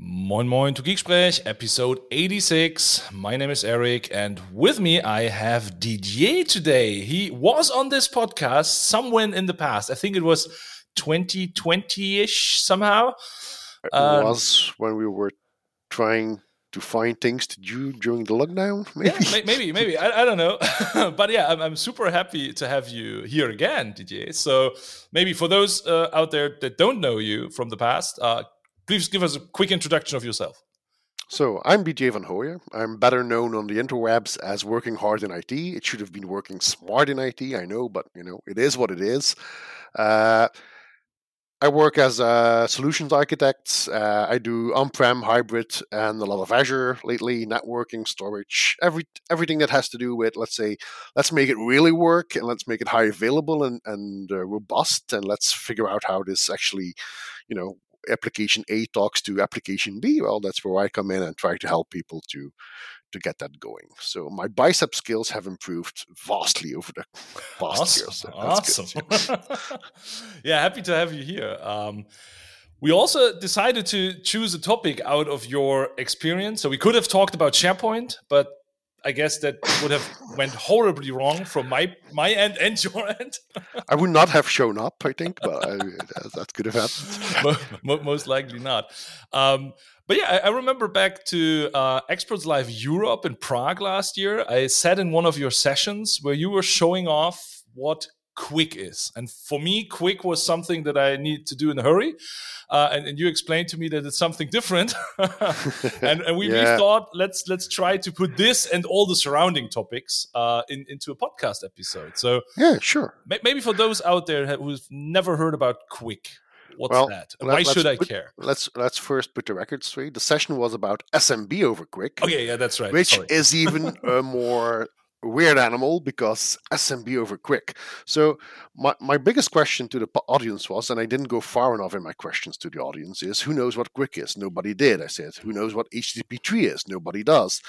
Moin Moin to Geeksprech, episode 86. My name is Eric, and with me I have Didier today. He was on this podcast somewhere in the past. I think it was 2020 ish somehow. It um, was when we were trying to find things to do during the lockdown. Maybe, yeah, maybe, maybe. I, I don't know. but yeah, I'm, I'm, super happy to have you here again, Didier. So maybe for those uh, out there that don't know you from the past, uh, please give us a quick introduction of yourself. So, I'm Didier Van Hoye. I'm better known on the interwebs as working hard in IT. It should have been working smart in IT, I know, but you know, it is what it is. Uh, I work as a solutions architect. Uh, I do on-prem, hybrid, and a lot of Azure lately, networking, storage, every everything that has to do with, let's say, let's make it really work and let's make it high available and, and uh, robust, and let's figure out how this actually, you know, application A talks to application B, well, that's where I come in and try to help people to to get that going. So my bicep skills have improved vastly over the past awesome. years. So awesome. yeah, happy to have you here. Um, we also decided to choose a topic out of your experience. So we could have talked about SharePoint, but I guess that would have went horribly wrong from my my end and your end. I would not have shown up, I think, but I, that could have happened. Most likely not. Um, but yeah, I, remember back to uh, Experts Live Europe in Prague last year. I sat in one of your sessions where you were showing off what QUIC is. And for me, quick was something that I need to do in a hurry. Uh, and, and, you explained to me that it's something different. and, and we, yeah. we, thought let's let's try to put this and all the surrounding topics uh, in, into a podcast episode. So yeah, sure. Maybe for those out there who've never heard about QUIC, what's well, that? Why should I put, care? Let's let's first put the record straight. The session was about SMB over QUIC. Okay, yeah, that's right. Which Sorry. is even a more weird animal because SMB over QUIC. So my, my biggest question to the audience was, and I didn't go far enough in my questions to the audience, is who knows what QUIC is? Nobody did. I said, who knows what HTTP3 is? Nobody does.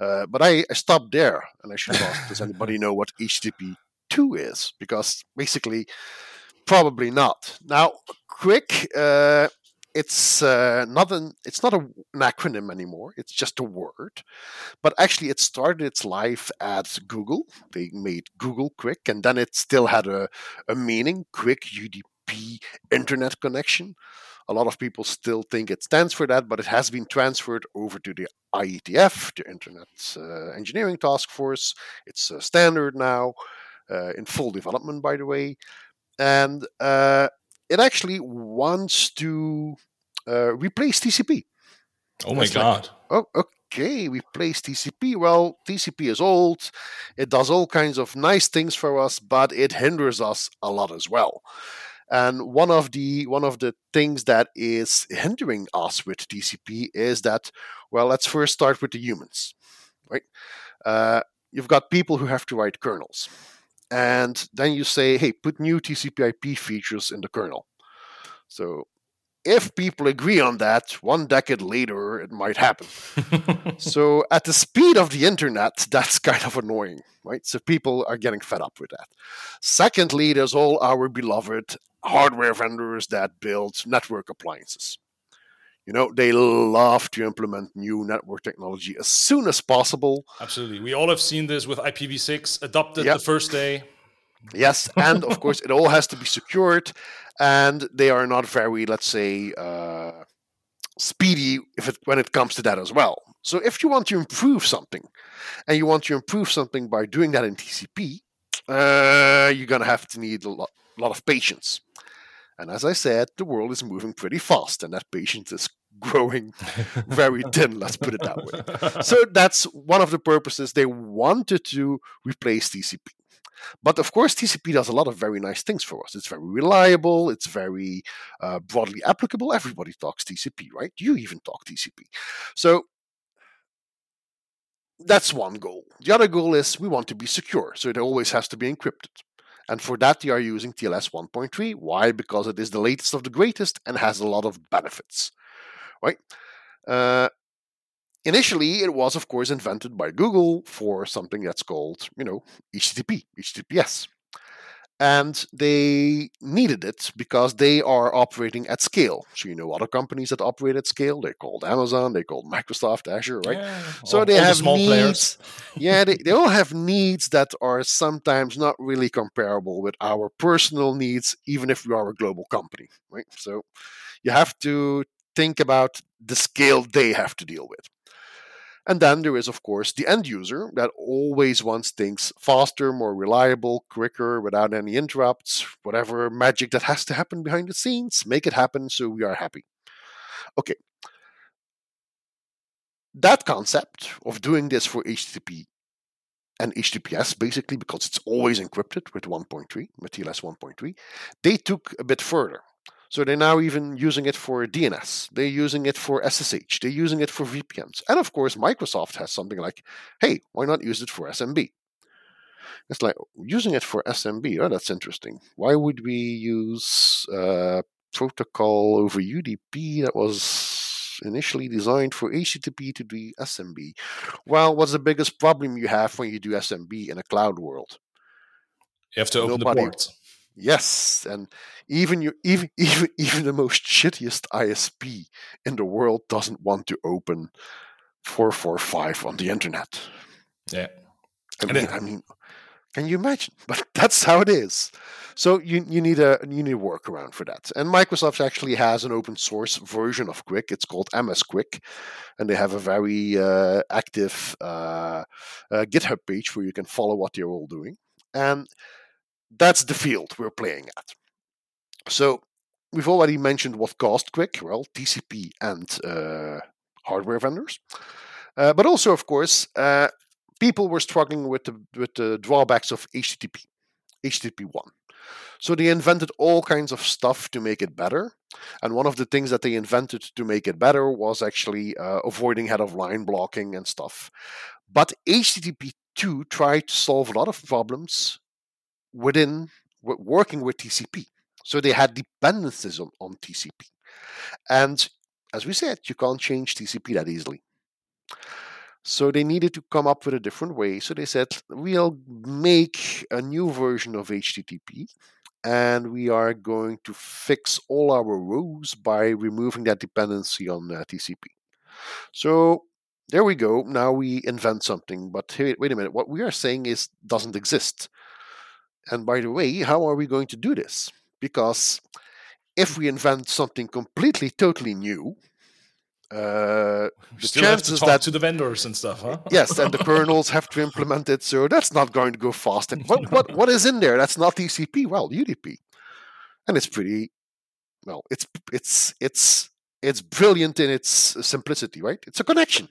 Uh, but I, I, stopped there and I should ask, does anybody know what HTTP2 is? Because basically, probably not. Now, QUIC, uh, it's uh, not an it's not a, an acronym anymore. It's just a word, but actually it started its life at Google. They made Google QUIC, and then it still had a, a meaning: Quick UDP Internet Connection. A lot of people still think it stands for that, but it has been transferred over to the IETF, the Internet uh, Engineering Task Force. It's a standard now, uh, in full development, by the way, and uh, it actually wants to uh, replace TCP. Oh my god! Like, oh, okay, replace TCP. Well, TCP is old. It does all kinds of nice things for us, but it hinders us a lot as well. And one of the one of the things that is hindering us with TCP is that, well, let's first start with the humans, right? Uh, you've got people who have to write kernels and then you say, hey, put new TCP/IP features in the kernel. So if people agree on that, one decade later it might happen. so at the speed of the internet, that's kind of annoying, right? So people are getting fed up with that. Secondly, there's all our beloved hardware vendors that build network appliances. You know, they love to implement new network technology as soon as possible. Absolutely. We all have seen this with IPv6 adopted yep. the first day. Yes, and of course, it all has to be secured, and they are not very, let's say, uh, speedy if it, when it comes to that as well. So, if you want to improve something, and you want to improve something by doing that in TCP, uh, you're gonna have to need a lot, a lot of patience. And as I said, the world is moving pretty fast, and that patience is growing very thin, let's put it that way. So that's one of the purposes they wanted to replace TCP. But of course, TCP does a lot of very nice things for us. It's very reliable, it's very uh, broadly applicable. Everybody talks TCP, right? You even talk TCP. So that's one goal. The other goal is we want to be secure, so it always has to be encrypted. And for that, they are using TLS 1.3. Why? Because it is the latest of the greatest and has a lot of benefits right? Uh, initially, it was, of course, invented by Google for something that's called, you know, HTTP, HTTPS. and they needed it because they are operating at scale. So you know other companies that operate at scale. They're called Amazon. They're called Microsoft, Azure, right? Yeah, so all, they all have the small needs. Players. yeah, they, they all have needs that are sometimes not really comparable with our personal needs, even if we are a global company, right? So you have to think about the scale they have to deal with. And then there is, of course, the end user that always wants things faster, more reliable, quicker, without any interrupts, whatever magic that has to happen behind the scenes, make it happen so we are happy. Okay. That concept of doing this for HTTP and HTTPS, basically, because it's always encrypted with 1.3, with TLS 1.3, they took a bit further. So they're now even using it for DNS. They're using it for SSH. They're using it for VPNs. And of course, Microsoft has something like, hey, why not use it for SMB? It's like using it for SMB. Oh, that's interesting. Why would we use uh, protocol over UDP that was initially designed for HTTP to do SMB? Well, what's the biggest problem you have when you do SMB in a cloud world? You have to open Nobody, the ports. Yes, and even you, even even even the most shittiest ISP in the world doesn't want to open four four five on the internet. Yeah, I mean, I mean, can you imagine? But that's how it is. So you you need a you need a workaround for that. And Microsoft actually has an open source version of QUIC. It's called MsQuic, and they have a very uh, active uh, uh, GitHub page where you can follow what they're all doing. And that's the field we're playing at. So we've already mentioned what caused QUIC, well, TCP and uh, hardware vendors. Uh, but also, of course, uh, people were struggling with the, with the drawbacks of HTTP, HTTP 1. So they invented all kinds of stuff to make it better. And one of the things that they invented to make it better was actually uh, avoiding head of line blocking and stuff. But HTTP 2 tried to solve a lot of problems within working with TCP. So they had dependencies on, on TCP. And as we said, you can't change TCP that easily. So they needed to come up with a different way. So they said, we'll make a new version of HTTP and we are going to fix all our rows by removing that dependency on uh, TCP. So there we go. Now we invent something. But wait, wait a minute. What we are saying is doesn't exist. And by the way, how are we going to do this? Because if we invent something completely, totally new, uh, the Still chances that to the vendors and stuff, huh? yes, and the kernels have to implement it, so that's not going to go fast. And what what what is in there? That's not TCP. Well, UDP, and it's pretty. Well, it's it's it's it's brilliant in its simplicity, right? It's a connection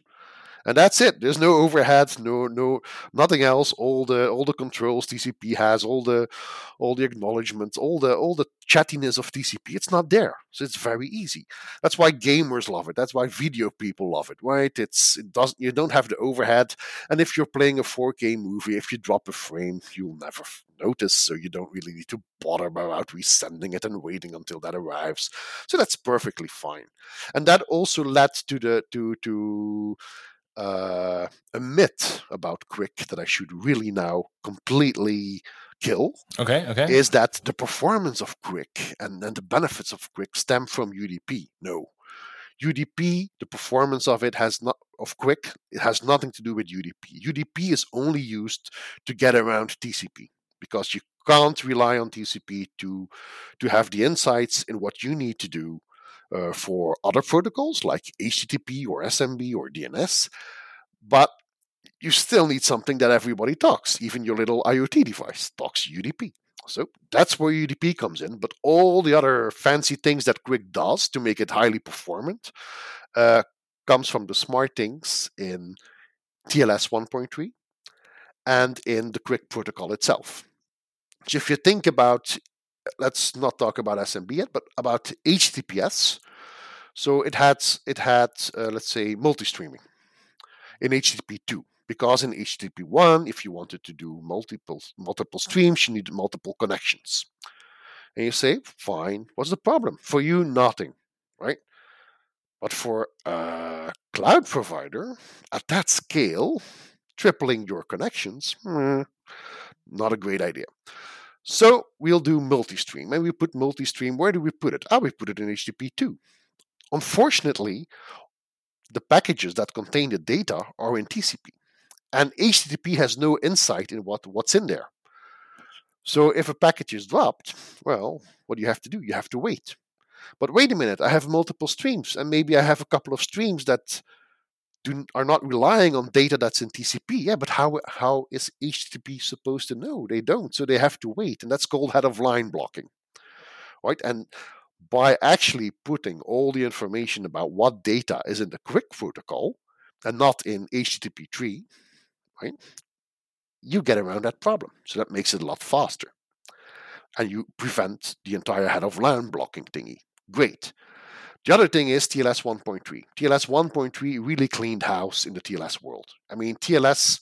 and that's it. There's no overhead, no no nothing else. All the all the controls TCP has, all the all the acknowledgments, all the all the chattiness of TCP. It's not there, so it's very easy. That's why gamers love it. That's why video people love it. Right? It's it doesn't you don't have the overhead, and if you're playing a 4K movie, if you drop a frame, you'll never notice, so you don't really need to bother about resending it and waiting until that arrives. So that's perfectly fine, and that also led to the to to uh, a myth about QUIC that I should really now completely kill. Okay, okay. Is that the performance of QUIC and, and the benefits of QUIC stem from UDP? No. UDP, the performance of it has not of QUIC, it has nothing to do with UDP. UDP is only used to get around TCP because you can't rely on TCP to to have the insights in what you need to do uh, for other protocols like HTTP or SMB or DNS, but you still need something that everybody talks. Even your little IoT device talks UDP. So that's where UDP comes in. But all the other fancy things that QUIC does to make it highly performant uh, comes from the smart things in TLS 1.3 and in the QUIC protocol itself. So if you think about let's not talk about SMB yet, but about HTTPS. So it had it had uh, let's say multi-streaming in HTTP two because in HTTP one, if you wanted to do multiple multiple streams, you need multiple connections. And you say, fine, what's the problem? For you, nothing, right? But for a cloud provider at that scale, tripling your connections, hmm, not a great idea. So we'll do multi-stream, and we put multi-stream. Where do we put it? Ah, we put it in HTTP2. Unfortunately, the packages that contain the data are in TCP, and HTTP has no insight in what, what's in there. So if a package is dropped, well, what do you have to do? You have to wait. But wait a minute, I have multiple streams, and maybe I have a couple of streams that do, are not relying on data that's in TCP. Yeah, but how how is HTTP supposed to know? They don't, so they have to wait, and that's called head of line blocking, right? And by actually putting all the information about what data is in the QUIC protocol and not in HTTP3, right? You get around that problem. So that makes it a lot faster. And you prevent the entire head of line blocking thingy. Great. The other thing is TLS 1.3. TLS 1.3 really cleaned house in the TLS world. I mean, TLS,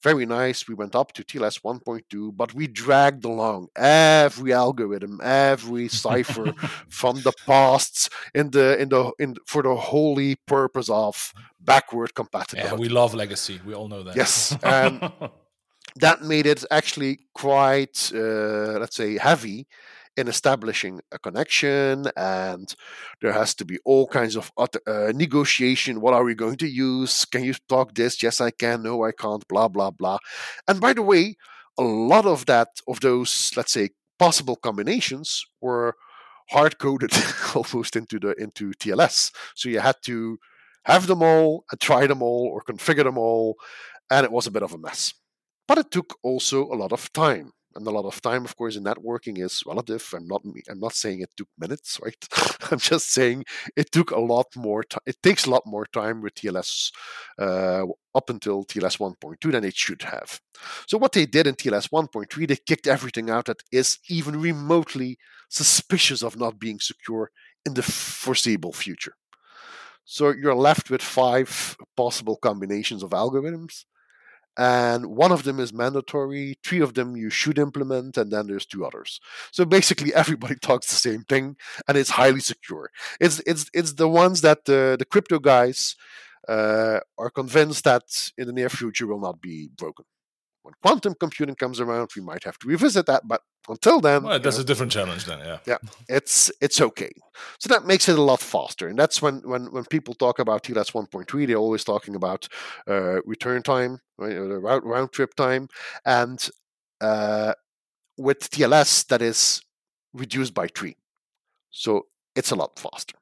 very nice. We went up to TLS 1.2, but we dragged along every algorithm, every cipher from the past in the in the in for the holy purpose of backward compatibility. Yeah, we love legacy. We all know that. Yes, and that made it actually quite, uh, let's say, heavy in establishing a connection and there has to be all kinds of uh, negotiation. What are we going to use? Can you talk this? Yes i can. No i can't. Blah blah blah. And by the way a lot of that of those let's say possible combinations were hard coded almost into the into tls so you had to have them all and try them all or configure them all and it was a bit of a mess. But it took also a lot of time and a lot of time of course in networking is relative. I'm not i'm not saying it took minutes right? I'm just saying it took a lot more time it takes a lot more time with tls uh, up until tls 1.2 than it should have. So what they did in tls 1.3 they kicked everything out that is even remotely suspicious of not being secure in the foreseeable future. So you're left with five possible combinations of algorithms and one of them is mandatory three of them you should implement and then there's two others. So basically everybody talks the same thing and it's highly secure. It's it's it's the ones that the, the crypto guys uh, are convinced that in the near future will not be broken when quantum computing comes around we might have to revisit that but until then well, that's know, a different challenge then yeah. yeah it's it's okay. So that makes it a lot faster and that's when when when people talk about tls 1.3 they're always talking about uh, return time right, or round, round trip time and uh, with tls that is reduced by three. So it's a lot faster.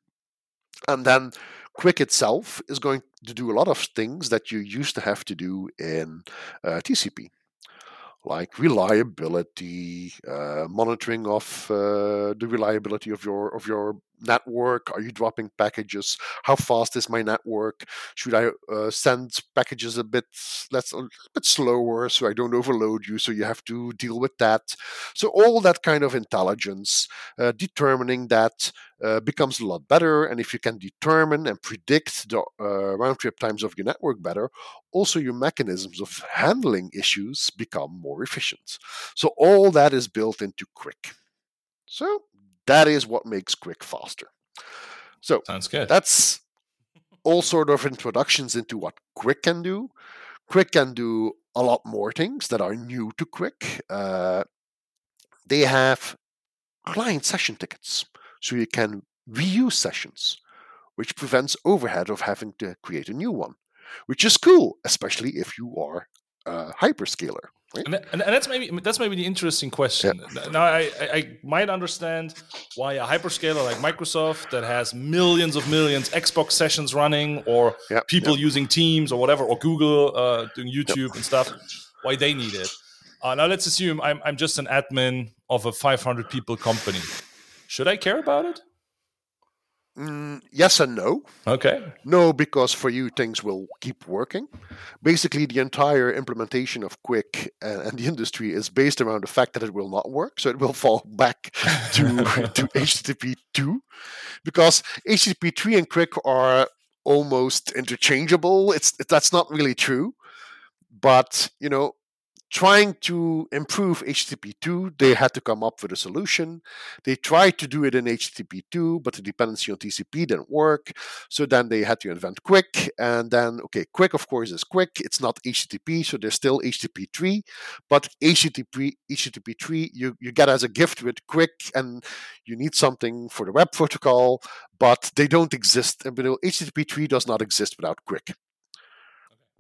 And then QUIC itself is going to do a lot of things that you used to have to do in uh, TCP like reliability, uh, monitoring of uh, the reliability of your of your network? Are you dropping packages? How fast is my network? Should I uh, send packages a bit less, a bit slower so I don't overload you? So you have to deal with that. So all that kind of intelligence, uh, determining that uh, becomes a lot better. And if you can determine and predict the uh, round trip times of your network better, also your mechanisms of handling issues become more efficient. So all that is built into QUIC. So that is what makes QUIC faster. So sounds good. That's all sort of introductions into what QUIC can do. QUIC can do a lot more things that are new to QUIC. Uh, they have client session tickets, so you can reuse sessions, which prevents overhead of having to create a new one, which is cool, especially if you are a hyperscaler. Right? And, and, that's maybe that's maybe the interesting question. Yeah. Now, I, I might understand why a hyperscaler like Microsoft that has millions of millions Xbox sessions running, or people using Teams or whatever, or Google uh, doing YouTube and stuff, why they need it. Uh, now, let's assume I'm I'm just an admin of a 500 people company. Should I care about it? Mm, yes and no. Okay. No, because for you things will keep working. Basically, the entire implementation of QUIC and, and, the industry is based around the fact that it will not work, so it will fall back to to HTTP two, because HTTP three and QUIC are almost interchangeable. It's that's not really true, but you know trying to improve HTTP2, they had to come up with a solution. They tried to do it in HTTP2, but the dependency on TCP didn't work. So then they had to invent QUIC. And then, okay, QUIC, of course, is QUIC. It's not HTTP, so there's still HTTP3. But HTTP, HTTP3, you, you get as a gift with QUIC, and you need something for the web protocol, but they don't exist. And HTTP3 does not exist without QUIC.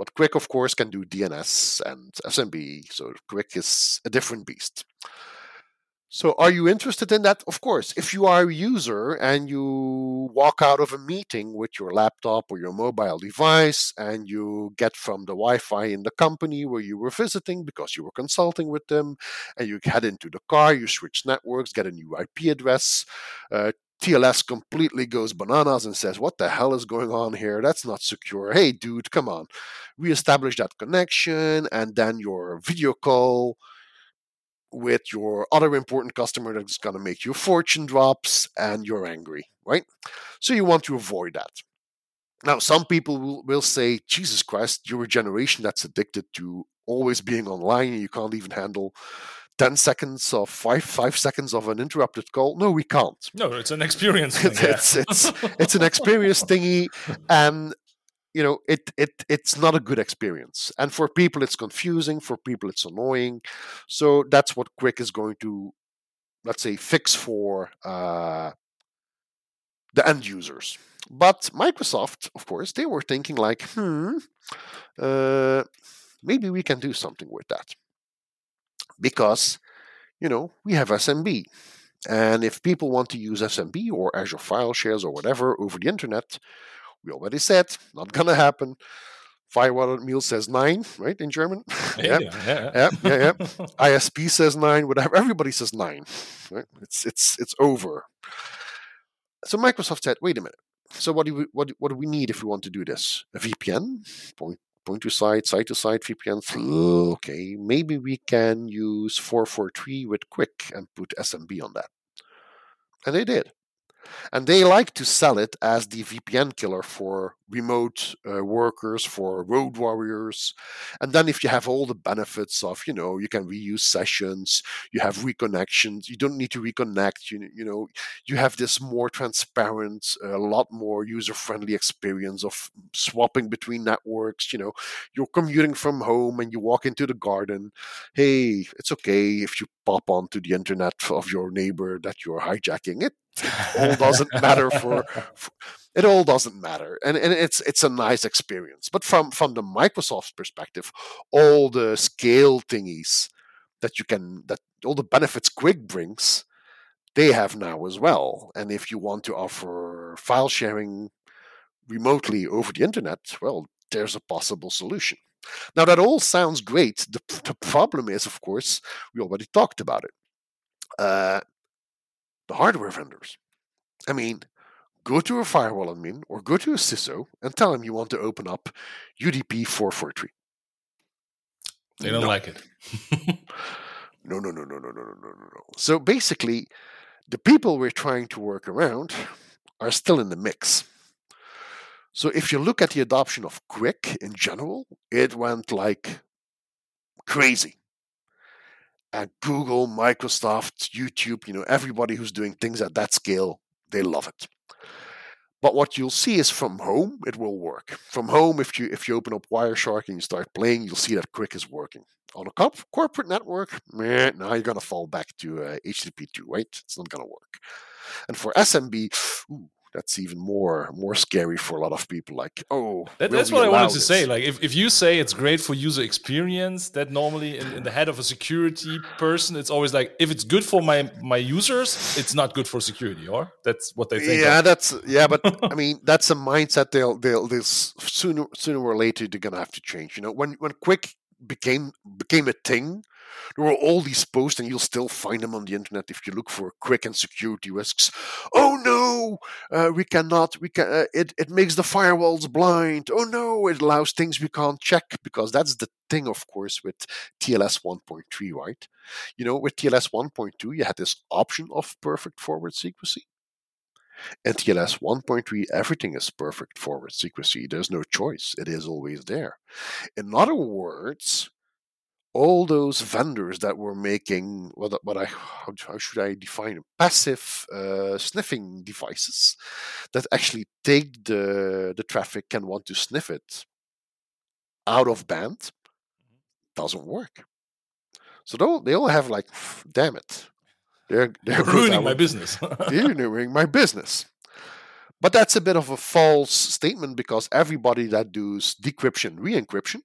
But QUIC, of course, can do DNS and SMB, so QUIC is a different beast. So, are you interested in that? Of course. If you are a user and you walk out of a meeting with your laptop or your mobile device and you get from the Wi Fi in the company where you were visiting because you were consulting with them, and you head into the car, you switch networks, get a new IP address, uh, TLS completely goes bananas and says, What the hell is going on here? That's not secure. Hey, dude, come on. Reestablish that connection, and then your video call with your other important customer that's going to make your fortune drops, and you're angry, right? So you want to avoid that. Now, some people will, will say, Jesus Christ, you're a generation that's addicted to always being online and you can't even handle 10 seconds or five five seconds of an interrupted call. No we can't. No it's an experience thing, it's it's it's an experience thingy and you know it it it's not a good experience. And for people it's confusing. For people it's annoying. So that's what QUIC is going to let's say fix for uh, the end users. But microsoft of course they were thinking like hmm uh, maybe we can do something with that because you know we have SMB. And if people want to use SMB or Azure File Shares or whatever over the internet, we already said not gonna happen. Firewall Meal says nine, right in German. Yeah, yeah, yeah, yeah, yeah, yeah. ISP says nine, whatever. Everybody says nine. Right? It's it's it's over. So Microsoft said, wait a minute. So what do we what what do we need if we want to do this? A VPN, point point to site, site to site VPN. Okay, maybe we can use 443 with QUIC and put SMB on that. And they did and they like to sell it as the VPN killer for remote uh, workers, for road warriors. And then if you have all the benefits of, you know, you can reuse sessions, you have reconnections, you don't need to reconnect, you, you know, you have this more transparent, a lot more user-friendly experience of swapping between networks, you know, you're commuting from home and you walk into the garden. Hey, it's okay if you pop onto the internet of your neighbor that you're hijacking. It all doesn't matter for, for, it all doesn't matter and, and it's it's a nice experience. But from from the microsoft perspective all the scale thingies that you can that all the benefits QUIC brings they have now as well. And if you want to offer file sharing remotely over the internet well there's a possible solution. Now that all sounds great. The, the problem is of course we already talked about it uh, the hardware vendors. I mean, go to a firewall admin or go to a CISO and tell them you want to open up UDP 443. They don't no. like it. no, no, no, no, no, no, no, no, no. So basically, the people we're trying to work around are still in the mix. So if you look at the adoption of QUIC in general, it went like crazy at Google, Microsoft, YouTube, you know, everybody who's doing things at that scale, they love it. But what you'll see is from home, it will work. From home, if you if you open up Wireshark and you start playing, you'll see that QUIC is working. On a corp- corporate network, meh, now you're gonna fall back to uh, HTTP2, right? It's not gonna work. And for SMB, ooh, that's even more more scary for a lot of people like oh that, that's what i wanted to say like if, if you say it's great for user experience that normally in, in, the head of a security person it's always like if it's good for my my users it's not good for security or? That's what they think yeah of. that's yeah but i mean that's a mindset they'll they'll, they'll sooner sooner or later they're gonna have to change you know? When when QUIC became became a thing there are all these posts, and you'll still find them on the internet if you look for QUIC and security risks. Oh no, uh, we cannot. We can. Uh, it it makes the firewalls blind. Oh no, it allows things we can't check because that's the thing, of course, with TLS 1.3, right? You know, with TLS 1.2, you had this option of perfect forward secrecy. In TLS 1.3, everything is perfect forward secrecy. There's no choice. It is always there. In other words, all those vendors that were making what, what I how, how should I define them? passive uh, sniffing devices that actually take the the traffic and want to sniff it out of band doesn't work. So they all, they all have like, damn it, they're, they're ruining my business. they're ruining my business. But that's a bit of a false statement because everybody that does decryption, re-encryption,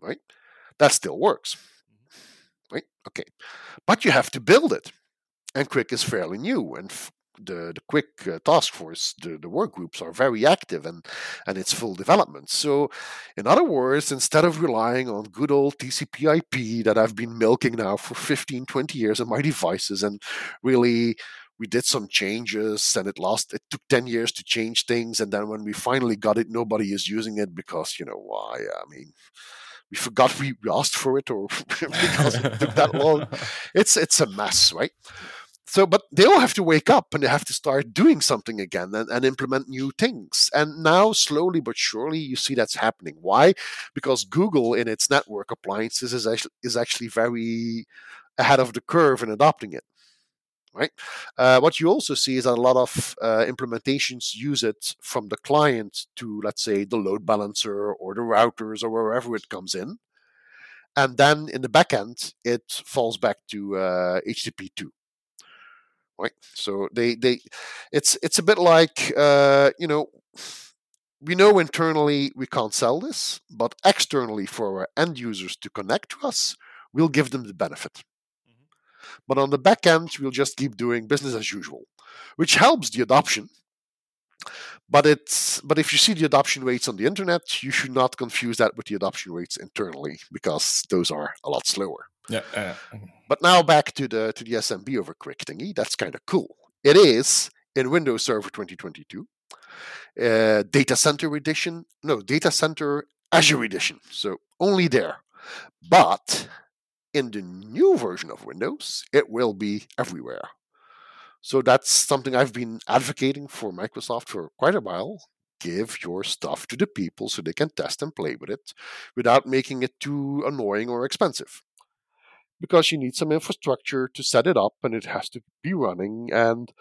right, that still works, right? Okay, but you have to build it, and QUIC is fairly new, and the the QUIC uh, task force, the, the work groups are very active and and it's full development. So, in other words, instead of relying on good old TCP/IP that I've been milking now for 15, 20 years on my devices, and really we did some changes and it lost it took 10 years to change things and then when we finally got it nobody is using it because you know why i mean we forgot we asked for it or because it took that long. It's it's a mess right? So but they all have to wake up and they have to start doing something again and, and, implement new things. And now slowly but surely you see that's happening. Why? Because google in its network appliances is actually, is actually very ahead of the curve in adopting it right uh, what you also see is that a lot of uh, implementations use it from the client to let's say the load balancer or the routers or wherever it comes in and then in the backend it falls back to uh, http2 right? So they they it's it's a bit like uh, you know we know internally we can't sell this, but externally for our end users to connect to us, we'll give them the benefit. Mm-hmm. But on the back end, we'll just keep doing business as usual, which helps the adoption. But it's but if you see the adoption rates on the internet, you should not confuse that with the adoption rates internally because those are a lot slower. Yeah. Uh, but now back to the to the SMB over QUIC thingy. That's kind of cool. It is in Windows Server 2022, uh, Data Center Edition. No, Data Center Azure Edition. So only there. But in the new version of Windows, it will be everywhere. So that's something I've been advocating for Microsoft for quite a while. Give your stuff to the people so they can test and play with it without making it too annoying or expensive. Because you need some infrastructure to set it up and it has to be running and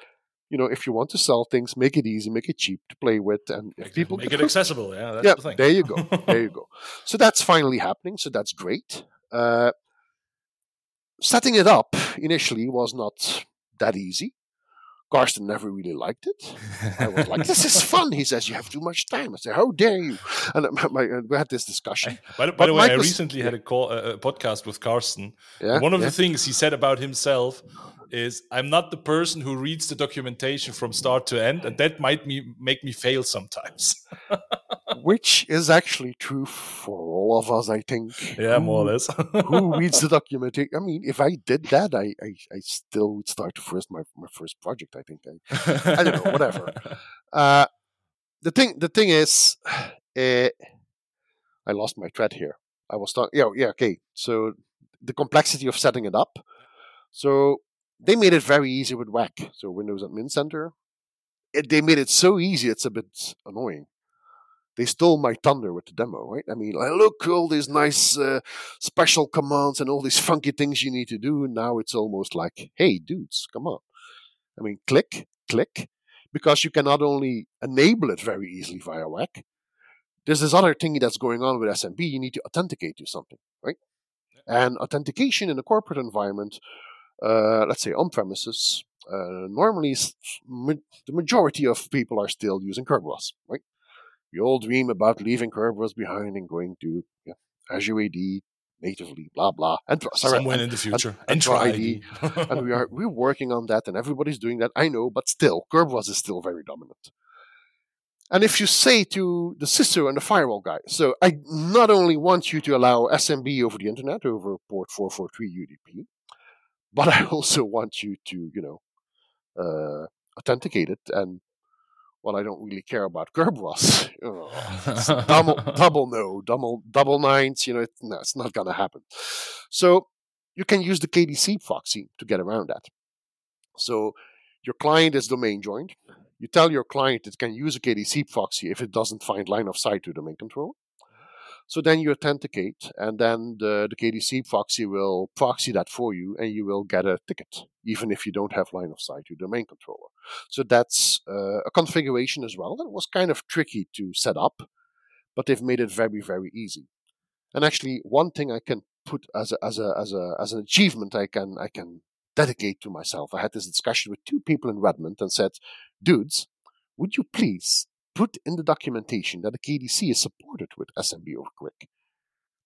you know if you want to sell things make it easy make it cheap to play with and if make people make it accessible. Yeah that's yeah, the thing. there you go there you go. So that's finally happening so that's great. Uh, setting it up initially was not that easy Carsten never really liked it. I was like, "This is fun." He says, "You have too much time." I say, "How dare you?" And my, uh, we had this discussion. By, by the way, I recently had a, call, a, podcast with Carsten. Yeah, One of yeah. the things he said about himself is, "I'm not the person who reads the documentation from start to end, and that might me, make me fail sometimes." Which is actually true for all of us, I think. Yeah, who, more or less. who reads the documentation? I mean, if I did that, I, I, I still would start first my my first project. I think I, I don't know, whatever. Uh, the thing, the thing is, uh, I lost my thread here. I was talking. Yeah, yeah, okay. So the complexity of setting it up. So they made it very easy with WAC. So Windows Admin Center. It, they made it so easy. It's a bit annoying they stole my thunder with the demo, right? I mean, like, look, all these nice uh, special commands and all these funky things you need to do. Now it's almost like, hey, dudes, come on. I mean, click, click, because you can not only enable it very easily via WAC, there's this other thing that's going on with SMB. You need to authenticate to something, right? And authentication in a corporate environment, uh, let's say on premises, uh, normally the majority of people are still using Kerberos, right? We all dream about leaving Kerberos behind and going to yeah, Azure AD natively, blah blah, and sorry, somewhere in the future, and, and ID. and we are we're working on that, and everybody's doing that. I know, but still, Kerberos is still very dominant. And if you say to the CISO and the firewall guy, so I not only want you to allow SMB over the internet over port 443 UDP, but I also want you to, you know, uh, authenticate it and well, I don't really care about Kerberos. double, double no, double, double nines. You know, it, no, it's not going to happen. So you can use the KDC proxy to get around that. So your client is domain joined. You tell your client it can use a KDC proxy if it doesn't find line of sight to domain control. So then you authenticate, and then the, the KDC proxy will proxy that for you, and you will get a ticket, even if you don't have line of sight to the domain controller. So that's uh, a configuration as well that was kind of tricky to set up, but they've made it very, very easy. And actually, one thing I can put as a, as a as a as an achievement I can I can dedicate to myself. I had this discussion with two people in Redmond and said, "Dudes, would you please put in the documentation that the KDC is supported with SMB over QUIC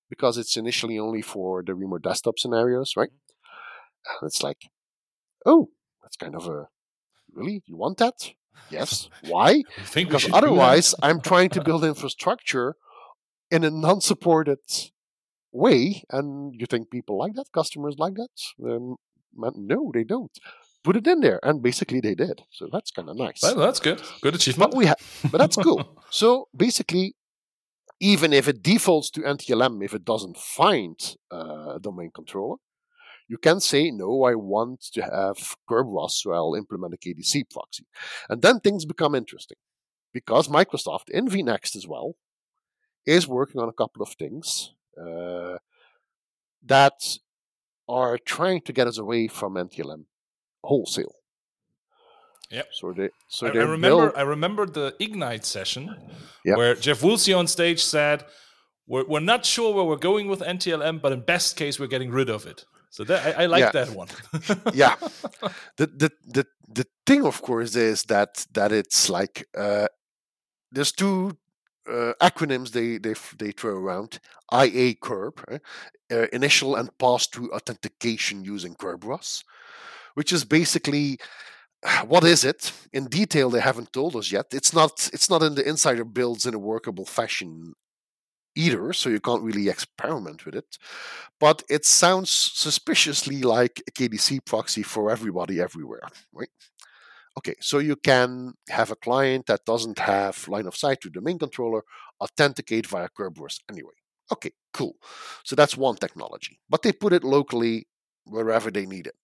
because it's initially only for the remote desktop scenarios, right? And it's like, oh, that's kind of a really you want that? Yes. Why? because otherwise, I'm trying to build infrastructure in a non-supported way, and you think people like that? Customers like that? Um, no, they don't put it in there, and basically they did. So that's kind of nice. Well, that's good. Good achievement. But we have, but that's cool. so basically, even if it defaults to NTLM, if it doesn't find uh, a domain controller, you can say no. I want to have Kerberos, so I'll implement a KDC proxy, and then things become interesting because Microsoft in vNext as well is working on a couple of things uh, that are trying to get us away from NTLM wholesale. Yeah. So they so I, they I remember build, I remember the Ignite session Yep. where Jeff Woolsey on stage said, we're, we're not sure where we're going with NTLM, but in best case, we're getting rid of it. So that, I, I like Yeah. that one. yeah. The, the the the thing of course is that that it's like uh, there's two uh, acronyms they they they throw around IAKerb eh? uh, initial and pass through authentication using Kerberos, which is basically what is it? In detail they haven't told us yet. It's not it's not in the insider builds in a workable fashion either so you can't really experiment with it. But it sounds suspiciously like a kdc proxy for everybody everywhere right? Okay so you can have a client that doesn't have line of sight to the main controller authenticate via kerberos anyway. Okay cool. So that's one technology but they put it locally wherever they need it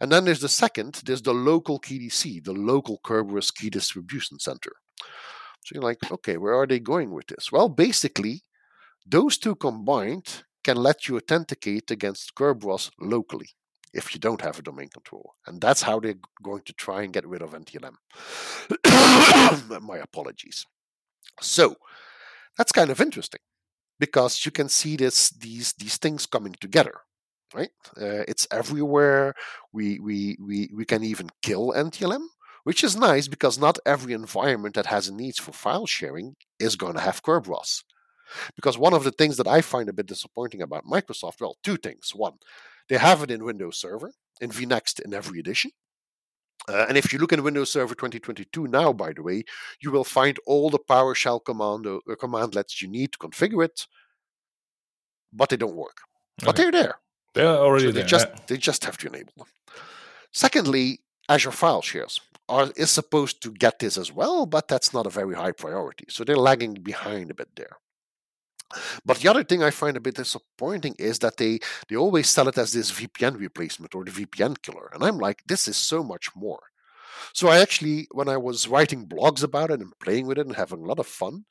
and then there's the second, there's the local KDC, the local Kerberos key distribution center. So you're like, okay, where are they going with this? Well, basically, those two combined can let you authenticate against Kerberos locally if you don't have a domain controller. And that's how they're going to try and get rid of NTLM. My apologies. So that's kind of interesting because you can see this these these things coming together right? Uh, it's everywhere. We, we we we can even kill NTLM, which is nice because not every environment that has needs for file sharing is going to have Kerberos. Because one of the things that I find a bit disappointing about Microsoft, well, two things. One, they have it in Windows Server, in vNext in every edition. Uh, and if you look in Windows Server 2022 now, by the way, you will find all the PowerShell commando, uh, commandlets you need to configure it, but they don't work. But they're there. They're already So they there. just yeah. they just have to enable them. Secondly, Azure File Shares are is supposed to get this as well, but that's not a very high priority. So they're lagging behind a bit there. But the other thing I find a bit disappointing is that they they always sell it as this VPN replacement or the VPN killer, and I'm like, this is so much more. So I actually, when I was writing blogs about it and playing with it and having a lot of fun,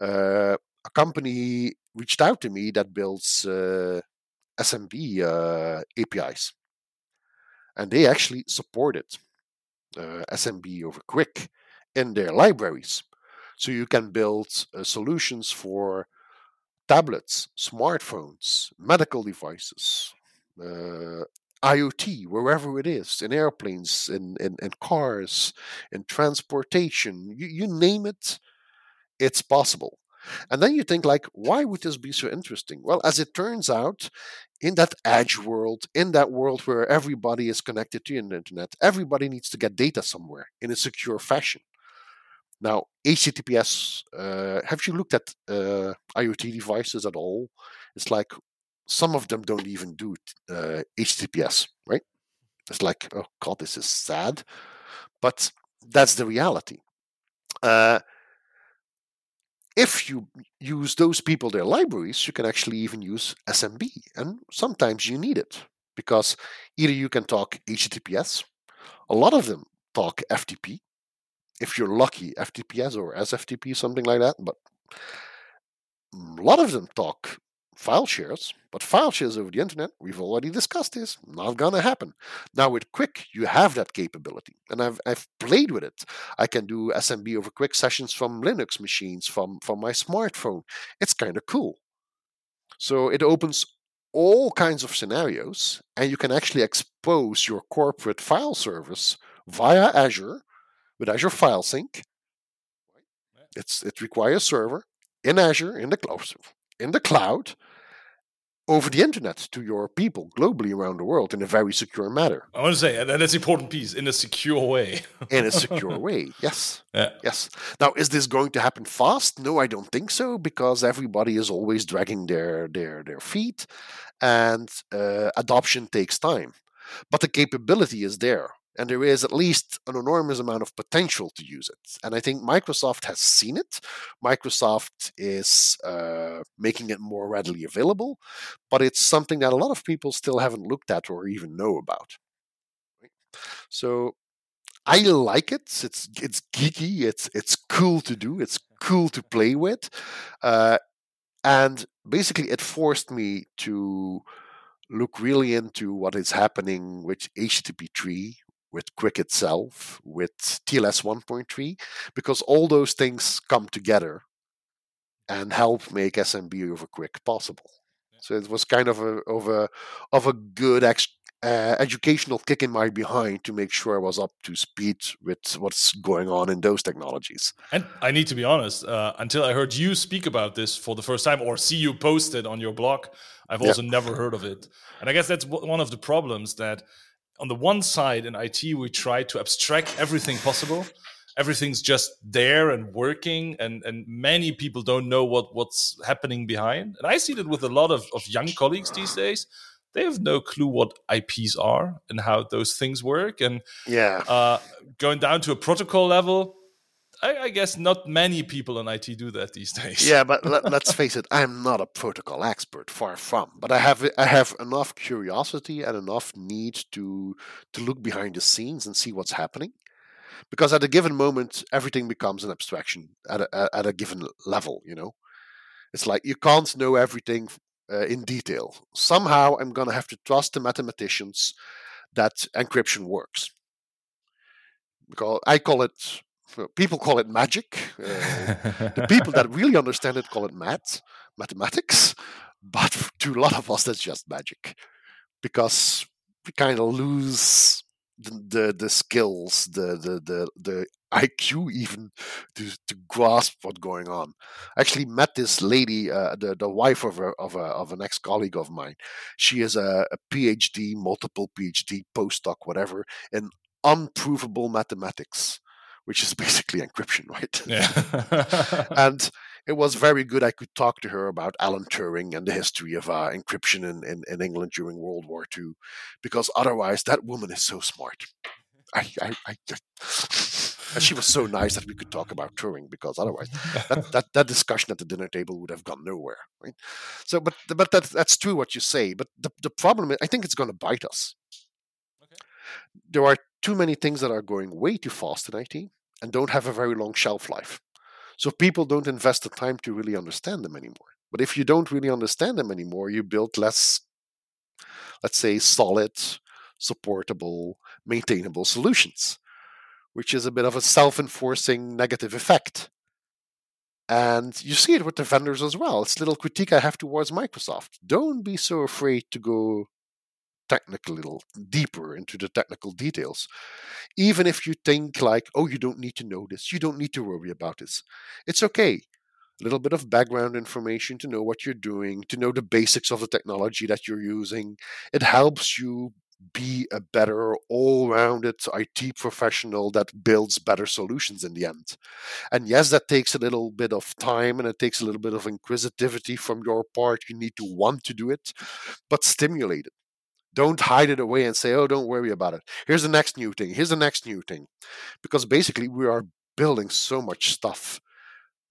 uh, a company reached out to me that builds uh, SMB uh, APIs, and they actually supported uh, SMB over QUIC in their libraries. So you can build uh, solutions for tablets, smartphones, medical devices, uh, IoT, wherever it is, in airplanes, in, in, in cars, in transportation, you, you name it, it's possible. And then you think, like, why would this be so interesting? Well, as it turns out, in that edge world, in that world where everybody is connected to the internet, everybody needs to get data somewhere in a secure fashion. Now, HTTPS, uh, have you looked at uh, IoT devices at all? It's like some of them don't even do uh, HTTPS, right? It's like, oh God, this is sad. But that's the reality. If you use those people, their libraries, you can actually even use SMB. And sometimes you need it because either you can talk HTTPS, a lot of them talk FTP. If you're lucky, FTPS or SFTP, something like that. But mm, a lot of them talk file shares, but file shares over the internet, we've already discussed this, not gonna happen. Now with QUIC, you have that capability, and I've I've played with it. I can do SMB over QUIC sessions from Linux machines, from from my smartphone. It's kind of cool. So it opens all kinds of scenarios, and you can actually expose your corporate file service via Azure with Azure File Sync. It's it requires server in Azure in the cloud in the cloud over the internet to your people globally around the world in a very secure manner. I want to say, and that's important piece, in a secure way. in a secure way, yes. Yeah. Yes. Now, is this going to happen fast? No, I don't think so, because everybody is always dragging their their their feet, and uh, adoption takes time. But the capability is there and there is at least an enormous amount of potential to use it. And I think Microsoft has seen it. Microsoft is uh, making it more readily available, but it's something that a lot of people still haven't looked at or even know about. So I like it. It's it's geeky. It's it's cool to do. It's cool to play with, uh, and basically, it forced me to look really into what is happening with HTTP3, with QUIC itself, with TLS 1.3, because all those things come together and help make SMB over QUIC possible. So it was kind of a of a of a good ex, uh, educational kick in my behind to make sure I was up to speed with what's going on in those technologies. And I need to be honest, uh, until I heard you speak about this for the first time or see you post it on your blog, I've also yeah. never heard of it. And I guess that's one of the problems that on the one side in IT, we try to abstract everything possible. Everything's just there and working, and, and many people don't know what, what's happening behind. And I see that with a lot of, of young colleagues these days. They have no clue what IPs are and how those things work. And yeah, uh, going down to a protocol level, I, I, guess not many people in IT do that these days. Yeah, but let, us face it, I'm not a protocol expert, far from. But I have I have enough curiosity and enough need to to look behind the scenes and see what's happening, because at a given moment, everything becomes an abstraction at a, at a given level. You know, it's like you can't know everything uh, in detail. Somehow, I'm gonna have to trust the mathematicians that encryption works. Because I call it people call it magic. Uh, the people that really understand it call it math, mathematics. But to a lot of us, that's just magic, because we kind of lose the, the, the skills, the the the the IQ even to to grasp what's going on. I actually met this lady, uh, the the wife of a, of a, of an ex colleague of mine. She is a, a PhD, multiple PhD, postdoc, whatever, in unprovable mathematics which is basically encryption, right? Yeah. and it was very good. I could talk to her about Alan Turing and the history of uh, encryption in, in, in, England during World War II, because otherwise, that woman is so smart. I, I, I, and she was so nice that we could talk about Turing, because otherwise, that, that, that discussion at the dinner table would have gone nowhere, right? So, but but that, that's true what you say. But the, the problem, is, I think it's going to bite us. Okay. There are too many things that are going way too fast in IT and don't have a very long shelf life. So people don't invest the time to really understand them anymore. But if you don't really understand them anymore, you build less, let's say, solid, supportable, maintainable solutions, which is a bit of a self enforcing negative effect. And you see it with the vendors as well. It's a little critique I have towards Microsoft. Don't be so afraid to go technical little deeper into the technical details even if you think like oh you don't need to know this you don't need to worry about this it's okay a little bit of background information to know what you're doing to know the basics of the technology that you're using it helps you be a better all-rounded IT professional that builds better solutions in the end. And yes, that takes a little bit of time and it takes a little bit of inquisitivity from your part. You need to want to do it, but stimulate it. Don't hide it away and say, oh, don't worry about it. Here's the next new thing. Here's the next new thing. Because basically, we are building so much stuff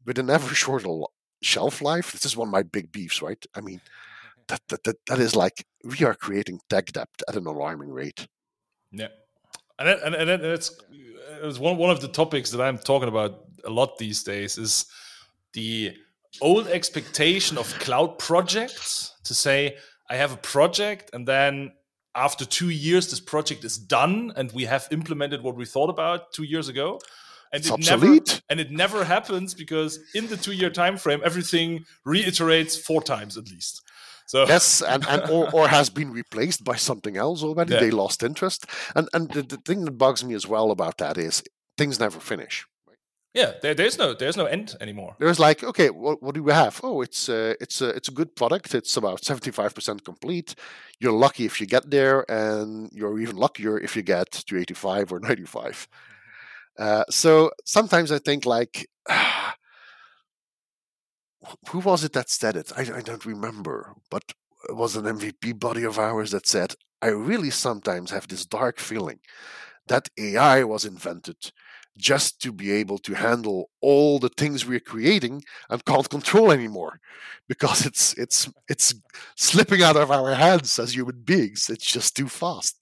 with an ever shorter shelf life. This is one of my big beefs, right? I mean, that, that, that, that is like we are creating tech debt at an alarming rate. Yeah. And, that, and, and it's, uh, it's one, one of the topics that I'm talking about a lot these days is the old expectation of cloud projects to say I have a project and then after two years this project is done and we have implemented what we thought about two years ago and It's it obsolete. never and it never happens because in the two year time frame everything reiterates four times at least so yes, and, and or, or has been replaced by something else already. Yeah. They lost interest, and and the, the thing that bugs me as well about that is things never finish. Yeah there, there's no there's no end anymore There's like, okay, what, what do we have? Oh, it's a, it's a, it's a good product. It's about seventy five percent complete. You're lucky if you get there, and you're even luckier if you get to eighty five or ninety five. Uh, so sometimes I think like, who was it that said it? I, I don't remember, but it was an MVP body of ours that said, I really sometimes have this dark feeling that AI was invented just to be able to handle all the things we're creating and can't control anymore because it's it's it's slipping out of our hands as human beings it's just too fast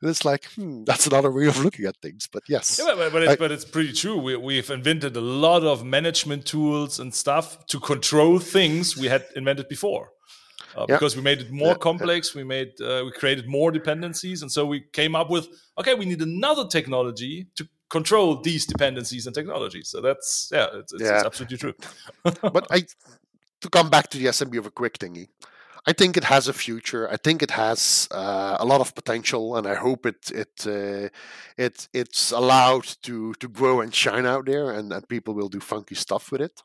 and it's like hmm, that's another way of looking at things but yes Yeah, but, but, it's, I- but it's pretty true. We, we've invented a lot of management tools and stuff to control things we had invented before. Uh, Yeah. Because we made it more Yeah, complex, we made uh, we created more dependencies, and so we came up with okay, we need another technology to control these dependencies and technologies. So that's yeah, it's, it's, it's absolutely true. but I to come back to the SMB of a QUIC thingy, I think it has a future. I think it has uh, a lot of potential, and I hope it it uh, it it's allowed to to grow and shine out there, and, and people will do funky stuff with it.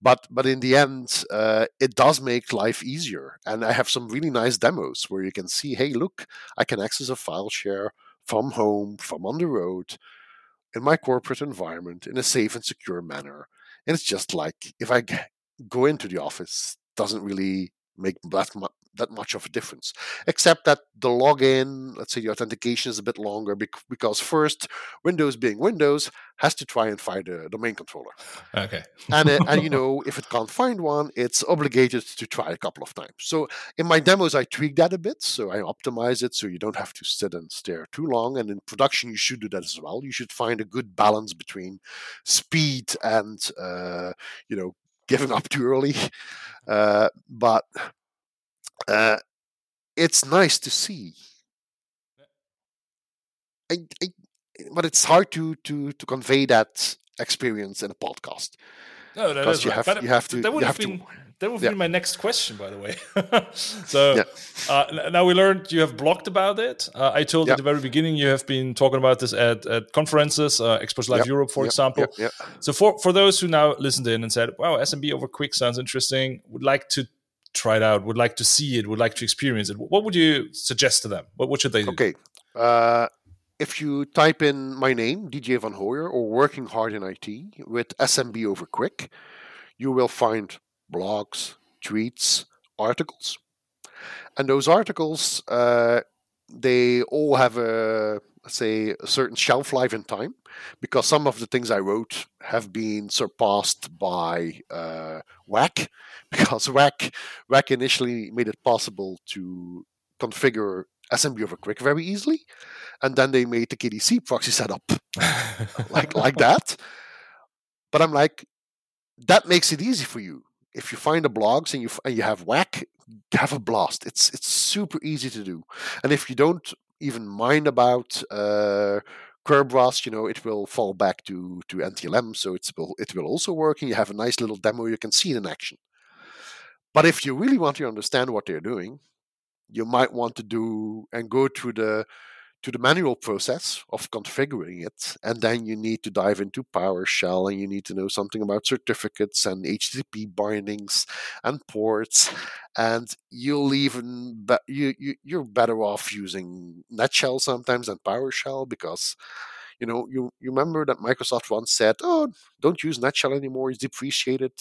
But but in the end, uh, it does make life easier, and I have some really nice demos where you can see, hey, look, I can access a file share from home, from on the road, in my corporate environment in a safe and secure manner. And it's just like if I go into the office, doesn't really make that that much of a difference, except that the login, let's say the authentication is a bit longer bec- because first, Windows being Windows, has to try and find a domain controller, Okay. and uh, and you know if it can't find one, it's obligated to try a couple of times. So in my demos, I tweak that a bit, so I optimize it so you don't have to sit and stare too long. And in production, you should do that as well. You should find a good balance between speed and uh, you know giving up too early. Uh, but uh, it's nice to see. I, I, but it's hard to to to convey that experience in a podcast. No, that Because you right. have- But you have to- That would have have to- been that would Yeah. be my next question, by the way. so Yeah. uh, now we learned you have blogged about it. Uh, I told Yeah. at the very beginning you have been talking about this at, at conferences, uh, Experts Live Europe, for example. So for for those who now listened in and said, "Wow, SMB over QUIC sounds interesting," would like to try it out, would like to see it, would like to experience it. What would you suggest to them? What, what should they do? Okay. Uh, if you type in my name, DJ Van Hoye, or Working Hard in IT with SMB over QUIC, you will find blogs, tweets, articles. And those articles, uh, they all have a, let's say, a certain shelf life in time because some of the things I wrote have been surpassed by uh, WAC because WAC, WAC initially made it possible to configure SMB over QUIC very easily, and then they made the KDC proxy setup like like that. But I'm like, that makes it easy for you. If you find the blogs and you and you have WAC, have a blast. It's it's super easy to do. And if you don't even mind about uh, Kerberos, you know, it will fall back to to NTLM, so it's will it will also work. And you have a nice little demo you can see it in action. But if you really want to understand what they're doing, you might want to do and go through the to the manual process of configuring it and then you need to dive into PowerShell and you need to know something about certificates and HTTP bindings and ports and you'll even be, you, you you're better off using NetShell sometimes than PowerShell because you know you, you remember that Microsoft once said oh don't use NetShell anymore it's depreciated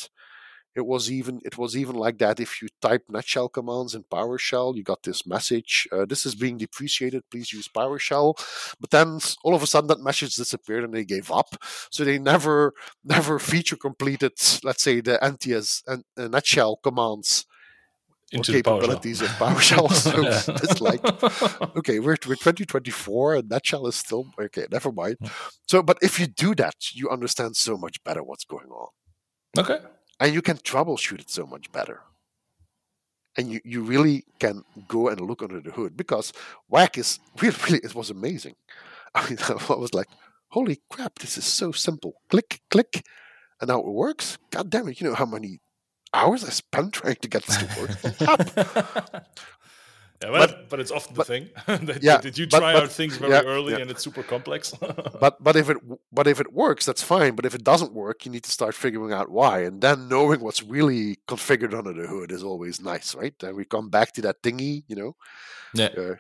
it was even it was even like that if you type netshell commands in PowerShell, you got this message: uh, "This is being depreciated. Please use PowerShell." But then all of a sudden that message disappeared and they gave up. So they never never feature completed, let's say, the NTS and uh, netshell commands Into the PowerShell. capabilities of PowerShell. so it's like okay, we're, we're 2024 and NetShell is still okay. Never mind. So, but if you do that, you understand so much better what's going on okay. And you can troubleshoot it so much better. And you, you really can go and look under the hood because WAC is really, really it was amazing. I mean, I was like, holy crap, this is so simple. Click, click, and now it works. God damn it, you know how many hours I spent trying to get this to work. Yeah, well, but, but it's often but, the thing. that, yeah, did you try but, out things very yeah, early yeah. and it's super complex? but but if it but if it works, that's fine. But if it doesn't work, you need to start figuring out why, and then knowing what's really configured under the hood is always nice, right? And we come back to that thingy, you know. Yeah. Uh,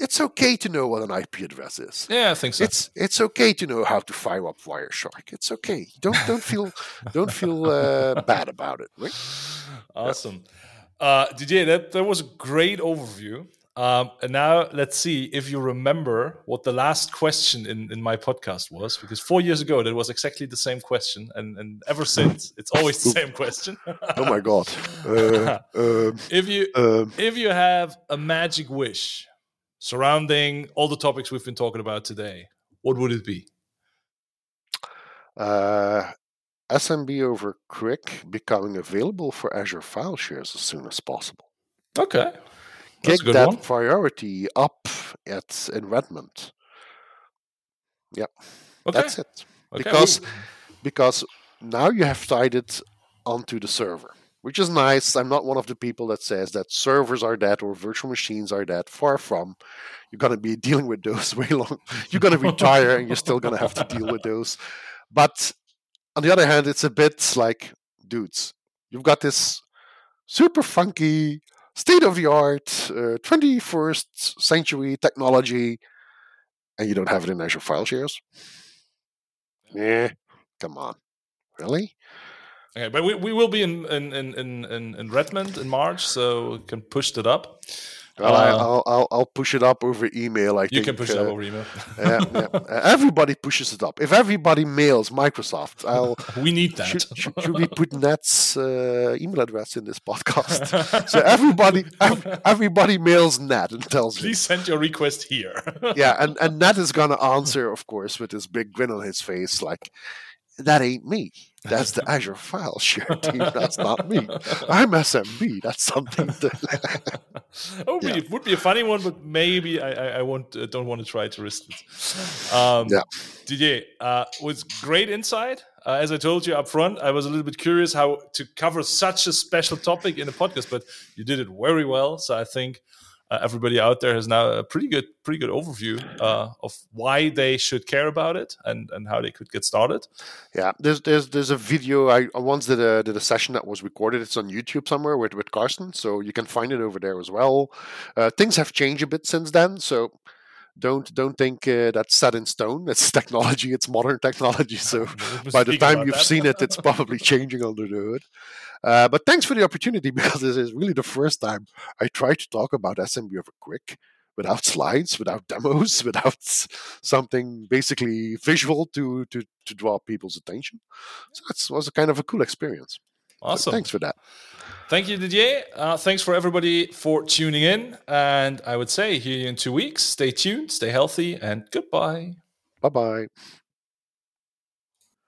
it's okay to know what an IP address is. Yeah, I think so. It's it's okay to know how to fire up Wireshark. It's okay. Don't don't feel don't feel uh, bad about it. Right? Awesome. Yeah. Uh, DJ, that that was a great overview. Um, and now let's see if you remember what the last question in, in my podcast was, because four years ago that was exactly the same question, and, and ever since it's always the same question. oh my god! Uh, um, if you um, if you have a magic wish surrounding all the topics we've been talking about today, what would it be? Uh, SMB over QUIC becoming available for Azure file shares as soon as possible. Okay kick that one. priority up at in Redmond. Yeah, okay. that's it. Okay. Because because now you have tied it onto the server, which is nice. I'm not one of the people that says that servers are dead or virtual machines are dead. Far from. You're going to be dealing with those way long. You're going to retire and you're still going to have to deal with those. But on the other hand, it's a bit like, dudes, you've got this super funky state of the art, uh, 21st century technology, and you don't have it in Azure file shares? Yeah, come on. Really? Okay, but we, we will be in, in, in, in, in Redmond in March, so we can push that up. Well, uh, I'll, I'll, I'll push it up over email. I you think, can push uh, it up over email. yeah, yeah. Uh, everybody pushes it up. If everybody mails Microsoft, I'll. we need that. Should, should, should we put Ned's uh, email address in this podcast? so everybody, everybody mails Ned and tells Please me. send your request here. yeah, and and Net is gonna answer, of course, with this big grin on his face, like that ain't me. That's the Azure file share team. That's not me. I'm SMB. That's something. That oh, yeah. it would be a funny one, but maybe I, I, I won't. Uh, don't want to try to risk it. Um, yeah. DJ, uh, was great insight. Uh, as I told you up front, I was a little bit curious how to cover such a special topic in a podcast, but you did it very well. So I think uh, everybody out there has now a pretty good pretty good overview uh, of why they should care about it and and how they could get started. Yeah, there's there's there's a video I once did a did a session that was recorded. It's on YouTube somewhere with with Carsten, so you can find it over there as well. Uh, things have changed a bit since then, so don't don't think uh, that's set in stone. It's technology. It's modern technology. So by the time you've seen it, it's probably changing under the hood. Uh, but thanks for the opportunity because this is really the first time I try to talk about SMB over QUIC without slides, without demos, without something basically visual to to to draw people's attention. So that was a kind of a cool experience. Awesome. So thanks for that. Thank you, Didier. Uh, thanks for everybody for tuning in. And I would say, hear you in two weeks. Stay tuned, stay healthy, and goodbye. Bye bye.